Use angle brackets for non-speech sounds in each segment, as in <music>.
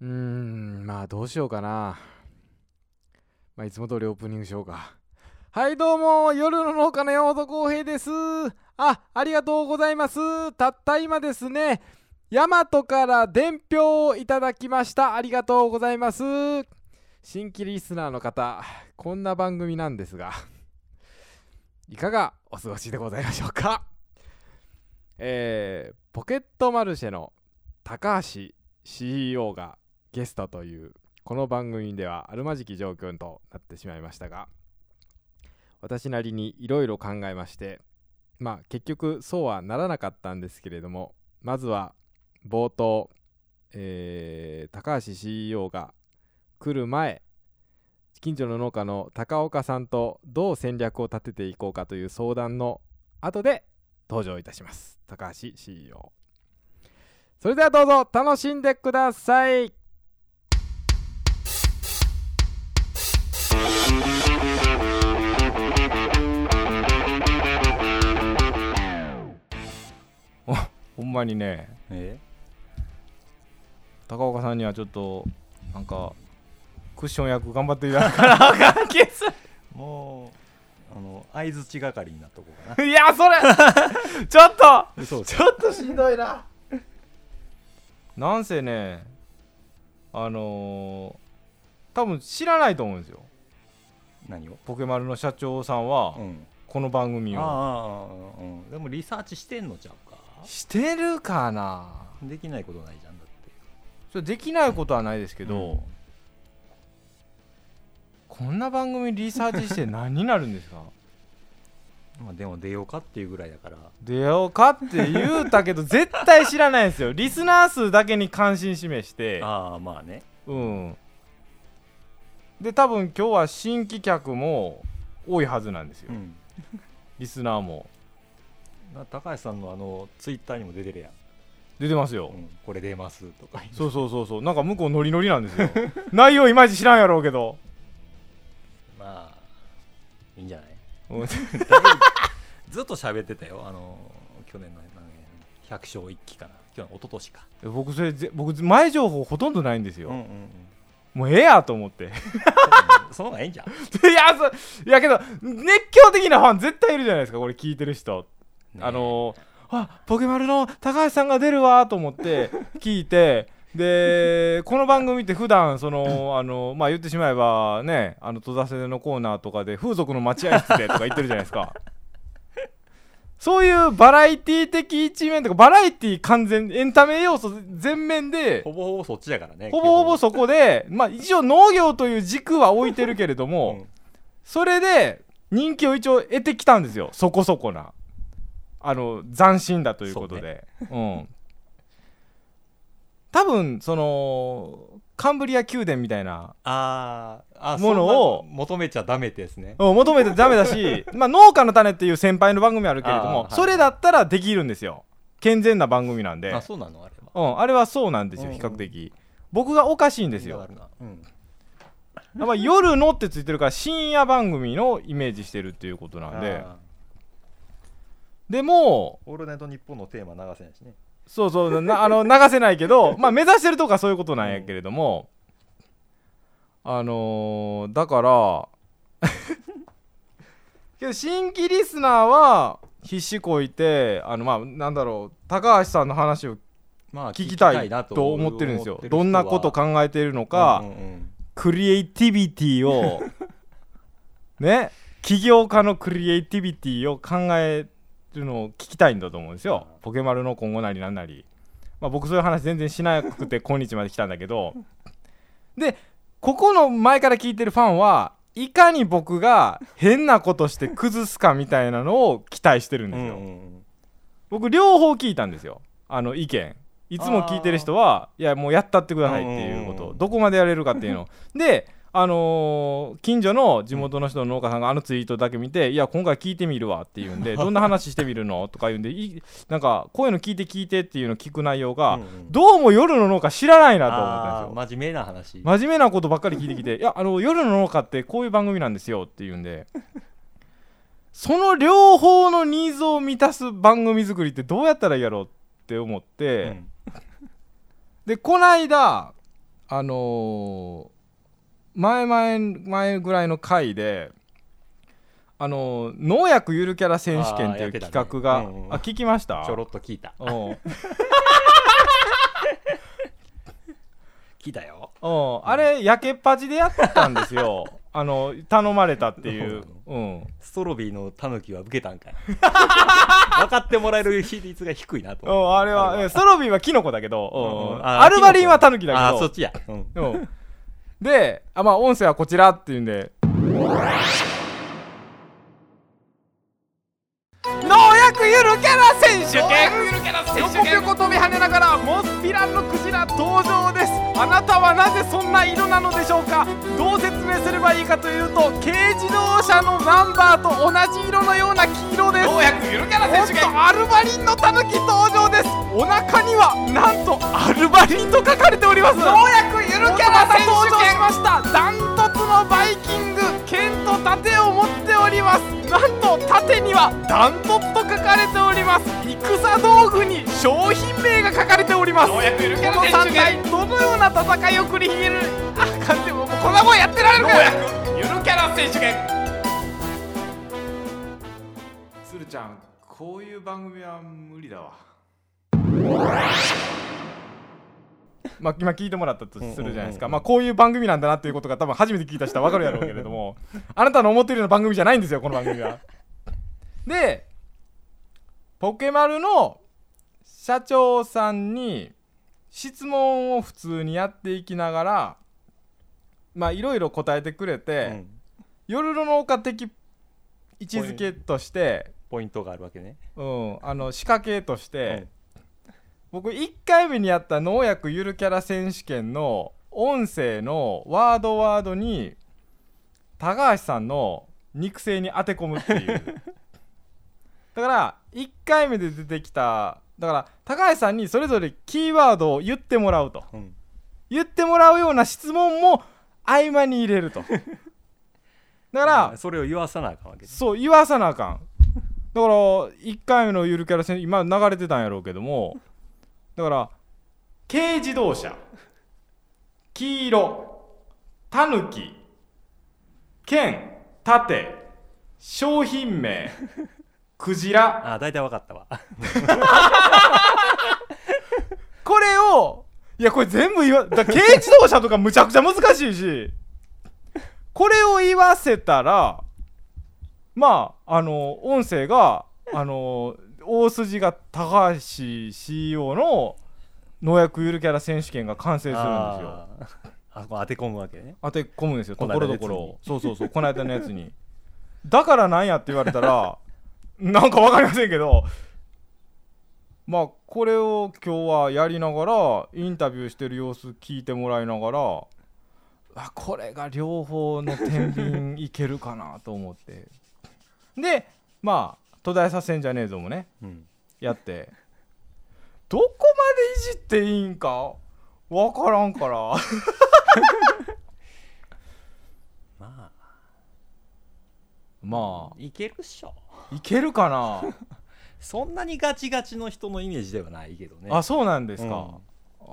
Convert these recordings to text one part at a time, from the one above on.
うーんまあどうしようかな。まあいつも通りオープニングしようか。はいどうも夜の農家の山本浩平です。あありがとうございます。たった今ですね大和から伝票をいただきました。ありがとうございます。新規リスナーの方こんな番組なんですがいかがお過ごしでございましょうか。えー、ポケットマルシェの高橋 CEO がゲストというこの番組ではあるまじき状況となってしまいましたが私なりにいろいろ考えましてまあ結局そうはならなかったんですけれどもまずは冒頭、えー高橋 CEO が来る前近所の農家の高岡さんとどう戦略を立てていこうかという相談の後で登場いたします。高橋 CEO それではどうぞ楽しんでください。ほんまにねえ？高岡さんにはちょっとなんかクッション役頑張っていただかな。あかん気がすもうあの相づち係になっとこうかる <laughs> いやそれ <laughs> ちょっとなそうちょっとしんどいな。なんせねあのー、多分知らないと思うんですよ。何を？ポケマルの社長さんはうん。この番組を。ああうん。でもリサーチしてんのちゃうかしてるかな？できないことないじゃんだって。それできないことはないですけど、うん。こんな番組リサーチして何になるんですか？<laughs> まあでも出ようかっていうぐらいだから。出ようかって言うたけど絶対知らないんですよ。リスナー数だけに関心示して。ああまあね。うん。で多分今日は新規客も多いはずなんですよ、うん。リスナーもな高橋さんのあのツイッターにも出てるやん、出てますよ、うん、これ出ますとか。そうそうそうそう。なんか向こうノリノリなんですよ。<laughs> 内容いまいち知らんやろうけど、まあいいんじゃない？うん。<laughs> ずっと喋ってたよ。あの去年の百姓一揆かな。去年一昨年か。僕それぜ僕前情報ほとんどないんですよ、うんうんうん。もうええやと思って。い <laughs> その方がええんじゃんやそいやけど熱狂的なファン絶対いるじゃないですかこれ聞いてる人。ねあのあポケマルの高橋さんが出るわと思って <laughs> 聞いてでこの番組って普段その <laughs> あのまあ言ってしまえばねあの戸田瀬のコーナーとかで風俗の待合室でとか言ってるじゃないですか。<laughs> そういうバラエティ的一面とかバラエティ完全エンタメ要素全面でほぼほぼそっちだからねほぼほぼそこでまあ一応農業という軸は置いてるけれど基も、本それで人気を一応得てきたんですよ。そこそこなあの斬新だということで。う、ん。多分そのカンブリア宮殿みたいなものを求めちゃダメですね。うん求めてダメだし、<laughs> まあ、農家の種っていう先輩の番組あるけれども、はい。それだったらできるんですよ。健全な番組なんで。あそうなのあれは。うん、あれはそうなんですようん。比較的。僕がおかしいんですよ。うん。やっぱ夜のってついてるから深夜番組のイメージしてるっていうことなんで。あでもーオールナイトニッポンのテーマ流せないしね。そうそうな <laughs> あの流せないけど <laughs> まあ目指してるとこはそういうことなんやけれども、あのーだから <laughs> けど新規リスナーは必死こいてあのまあなんだろう高橋さんの話をまあ聞きたいなと思ってるんですよ。どんなこと考えているのか、うんうんうん。クリエイティビティをね起業家のクリエイティビティを考えるのを聞きたいんだと思うんですよ。あポケマルの今後なりなんなり、まあ、僕そういう話全然しなくて今日まで来たんだけど。でここの前から聞いてるファンはいかに僕が変なことして崩すかみたいなのを期待してるんですよ、うんうんうん。僕両方聞いたんですよ。あの意見。いつも聞いてる人はいやもうやったってくださいっていうこと。どこまでやれるかっていうの。であのー近所の地元の人の農家さんがあのツイートだけ見て「いや今回聞いてみるわ」って言うんで「<laughs> どんな話してみるの?」とか言うんでいなんかこういうの聞いて聞いてっていうのを聞く内容が、うんうんどうも夜の農家知らないなと思ったんですよ。真面目な話。真面目なことばっかり聞いてきて「いやあの夜の農家ってこういう番組なんですよ」って言うんで <laughs> その両方のニーズを満たす番組作りってどうやったらいいやろうって思って、うん。でこないだあのー前前前ぐらいの回であのー農薬ゆるキャラ選手権っていう企画があ,、うんうん聞きました？ちょろっと聞いた。うん。<laughs> 聞いたよ。うん。あれやけっぱちでやったんですよ。あの頼まれたっていう、うん、ストロビーのタヌキは受けたんかい。<laughs> 分かってもらえる比率が低いなと。う思んあれはえストロビーはキノコだけど、うん。うんあアルバリンはタヌキだけど。あそっちや、うん。うんであまあ音声はこちらっていうんで。農薬ゆるキャラ選手。権横ぴょこ飛び跳ねながらモスピランのクジラ登場です。あなたはなぜそんな色なのでしょうか。どう説明すればいいかというと軽自動車のナンバーと同じ色のような黄色です。農薬ゆるキャラ選手権。アルバリンのタヌキ登場です。お腹にはなんとアルバリンと書かれております。農薬ダントツと書かれております。戦道具に商品名が書かれております。この3体どのような戦いを繰り広げるあかんでもこんなもんやってられるかゆるキャラ選手権。鶴ちゃんこういう番組は無理だわ。まあ、今聞いてもらったとするじゃないですか、うんうんうんうん。まあ、こういう番組なんだなっていうことが多分初めて聞いた人は分かるやろうけれども。あなたの思ってるような番組じゃないんですよこの番組はでポケマルの社長さんに質問を普通にやっていきながらまあいろいろ答えてくれうて、ん。夜の農家的位置づけとして、ポイントがあるわけね。うん、あの仕掛けとして、僕1回目にやった農薬ゆるキャラ選手権の音声のワードワードに高橋さんの肉声に当て込むっていう <laughs> だから1回目で出てきただから高橋さんにそれぞれキーワードを言ってもらうと。うん。うん言ってもらうような質問も合間に入れると。<laughs> だからそれを言わさなあかんわけね。そう言わさなあかん。だから1回目のゆるキャラ戦今流れてたんやろうけどもだから軽自動車黄色タヌキ剣盾商品名クジラ。あ大体分かったわ。これをいやこれ全部言わだ軽自動車とかむちゃくちゃ難しいし。これを言わせたらまああの音声があの大筋が高橋 CEO の農薬ゆるキャラ選手権が完成するんですよ。あ当て込むわけね。当て込むんですよ。ところどころそうそうそうこの間のやつに。だからなんやって言われたら <laughs> なんかわかりませんけどまあこれを今日はやりながらインタビューしてる様子聞いてもらいながらあこれが両方の天秤いけるかなと思って。<laughs> でまあ途絶えさせんじゃねえぞもねうん。やって。どこまでいじっていいんかわからんから。<laughs> まあ。まあ。いけるっしょいけるかな？<laughs> そんなにガチガチの人のイメージではないけどね。あそうなんですか、あ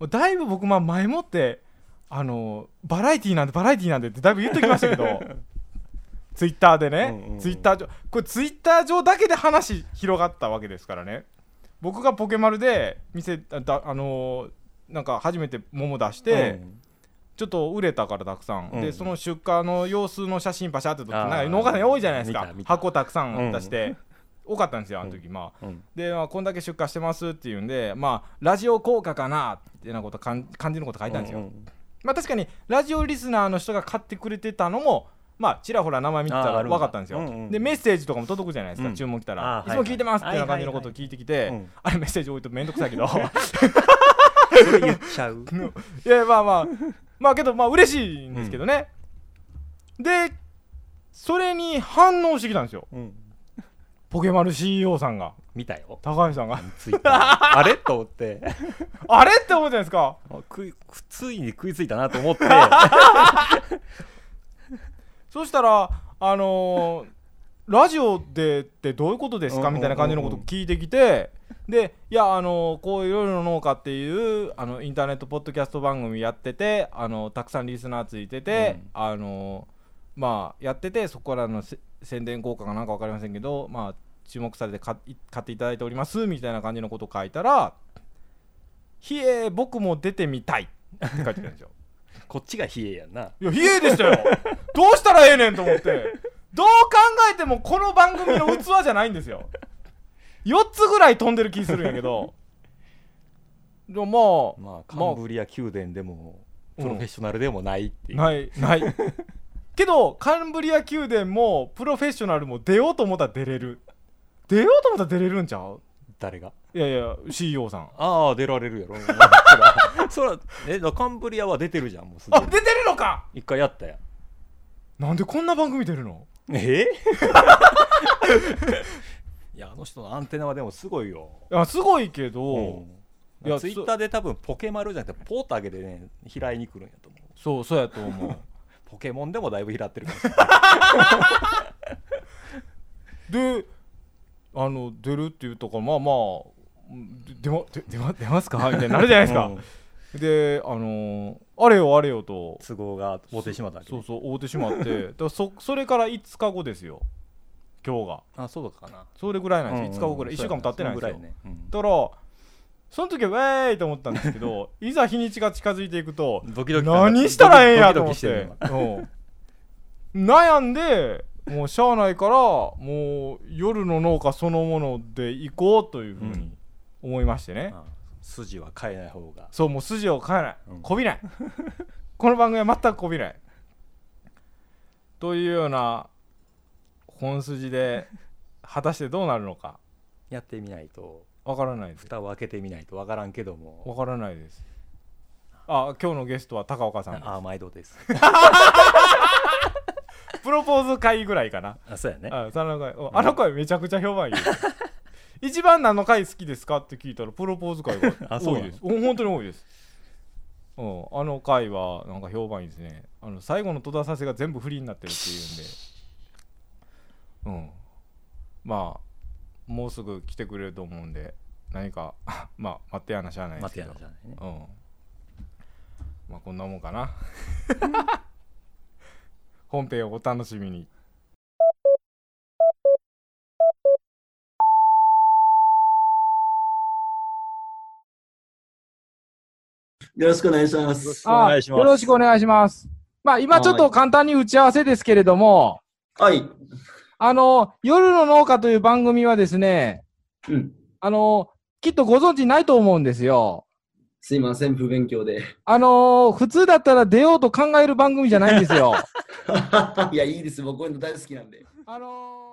ー。だいぶ僕まあ前もってあのバラエティーなんでバラエティーなんでってだいぶ言ってきましたけど。<laughs> ツイッターでね、うんうんうん。ツイッター上これツイッター上だけで話広がったわけですからね。僕がポケマルで店あのーなんか初めて桃出して、うんちょっと売れたからたくさん、うん。でその出荷の様子の写真パシャって撮ってなんか農家さん多いじゃないですか。箱たくさん出して、多かったんですよあの時、まあ。うん。で、まあ、こんだけ出荷してますっていうんでまあラジオ効果かなってなことかん感じのこと書いたんですよ、うんうんまあ確かにラジオリスナーの人が買ってくれてたのもまあちらほら名前見てたら分かったんですよ、うんうんでメッセージとかも届くじゃないですか、うん。注文来たら、いつも聞いてますってな感じのことを聞いてきて、うん。あれメッセージ置いとめんどくさいけど。<laughs> それ言っちゃう。<laughs> いやまあまあまあけどまあ嬉しいんですけどね、でそれに反応してきたんですよ。うん。ポケマル CEO さんが。見たよ。高橋さんが。ツイッターあれ？と思って。<laughs> あれ？って思うじゃないですか。ついに食いついたなと思って。<laughs> <laughs> そしたらあのーラジオでってどういうことですか？うんみたいな感じのことを聞いてきてでいやあのこういろいろ農家っていうあのインターネットポッドキャスト番組やっててあのたくさんリスナーついてて、うんあのまあやっててそこからのせ宣伝効果かなんか分かりませんけどまあ注目されて買っていただいておりますみたいな感じのことを書いたら「ひえ僕も出てみたい」って書いてくるんですよ。<laughs> こっちが冷えやんないや、冷えでしたよ。どうしたらええねんと思って。どう考えてもこの番組の器じゃないんですよ。<laughs> 4つぐらい飛んでる気するんやけど。でもまあカンブリア宮殿でもプロフェッショナルでもないっていう、まあ、ない、ない。けど、カンブリア宮殿もプロフェッショナルも出ようと思ったら出れる。出ようと思ったら出れるんちゃう？誰が？いやいや、CEO さん。ああ出られるやろ <laughs> そらえだカンブリアは出てるじゃんもうすであ、に出てるのか一回やったやんなんでこんな番組出るの？え？<laughs> いやあの人のアンテナはでもすごいよ、いや、すごいけど、うん。いやツイッターで多分ポケマルじゃなくてポータゲでね拾いに来るんやと思う。そう、そうやと思う。<laughs> ポケモンでもだいぶ拾ってるかもしれないであの出るって言ったからまあまあで出まま出ますか？みたいになるじゃないですか、うん。であのーあれよあれよと。都合が合うてしまったわけそうそう会うてしまって。<laughs> だそそれから5日後ですよ。今日が。あそうかな。それぐらいなんです、うんうん5日後ぐらい。1週間も経ってないんですよ、そのぐらいね。うん。だからその時はウェーイと思ったんですけど <laughs> いざ日にちが近づいていくとドキドキ何したらええんやと思って。悩んでもうしゃあないからもう夜の農家そのもので行こうというふうにうん思いましてね、今あ筋は変えない方が。そうもう筋を変えない、うん。こびない。<laughs> この番組は全くこびない。というような本筋で果たしてどうなるのか。やってみないと。わからないです。蓋を開けてみないと。わからんけども。わからないです。あ今日のゲストは高岡さんです。ああ毎度です。<laughs> プロポーズ会ぐらいかな。あそうやね。あその回うんあの回めちゃくちゃ評判いい一番何の回好きですかって聞いたらプロポーズ会が <laughs> あそうなの多いです。本当に多いです。うん、あの回はなんか評判いいですね。あの最後の戸田させが全部フリーになってるっていうんで。うん。まあもうすぐ来てくれると思うんで何か <laughs> まあ待ってやなしゃあないですけど。待てやなじゃないね。うん。まあこんなもんかな。<laughs> 本編をお楽しみによろしくお願いします。よろしくお願いします。まあ今ちょっと簡単に打ち合わせですけれども、はい。あの、夜の農家という番組はですね、うん。あの、きっとご存知ないと思うんですよ。すいません、不勉強で。あの普通だったら出ようと考える番組じゃないんですよ。<laughs> いや、いいです。僕こういうの大好きなんで。あの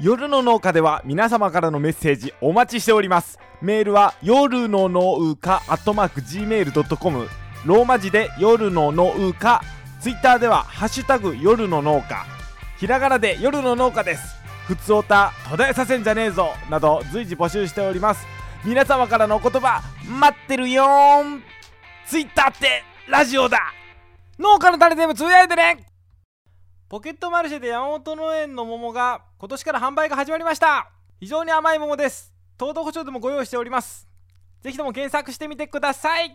夜の農家では皆様からのメッセージお待ちしております。メールは夜の農家アットマーク Gmail.com ローマ字で夜の農家。ツイッターではハッシュタグ夜の農家。ひらがなで夜の農家です。ふつおた途絶えさせんじゃねえぞなど随時募集しております。皆様からのお言葉待ってるよーん。ツイッターってラジオだ。農家の種全部つぶやいてね。ポケットマルシェで山本農園の桃が今年から販売が始まりました。非常に甘い桃です。糖度保証でもご用意しております。ぜひとも検索してみてください。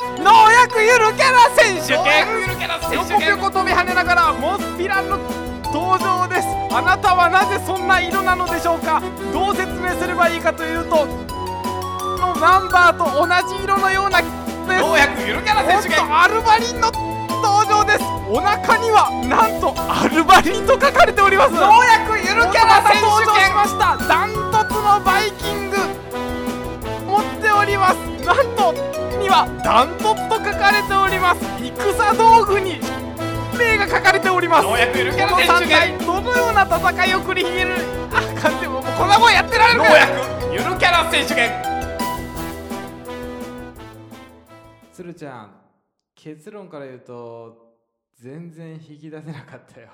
農薬ゆるキャラ選手。権横ぴょこ飛び跳ねながらモスピランの登場です。あなたはなぜそんな色なのでしょうか？どう説明すればいいかというとのナンバーと同じ色のような農薬ゆるキャラ選手権。アルバリンの登場です。お腹にはなんとアルバリンと書かれております。農薬ゆるキャラ選手権。しましたダントツのバイキング持っておりますなんとにはダントツと書かれております。戦道具に例が書かれております。農薬ゆるキャラ選手権。どのような戦いを繰り広げる。あかんでももうこんなもんやってられるか農薬ゆるキャラ選手権。鶴ちゃん結論から言うと全然引き出せなかったよ。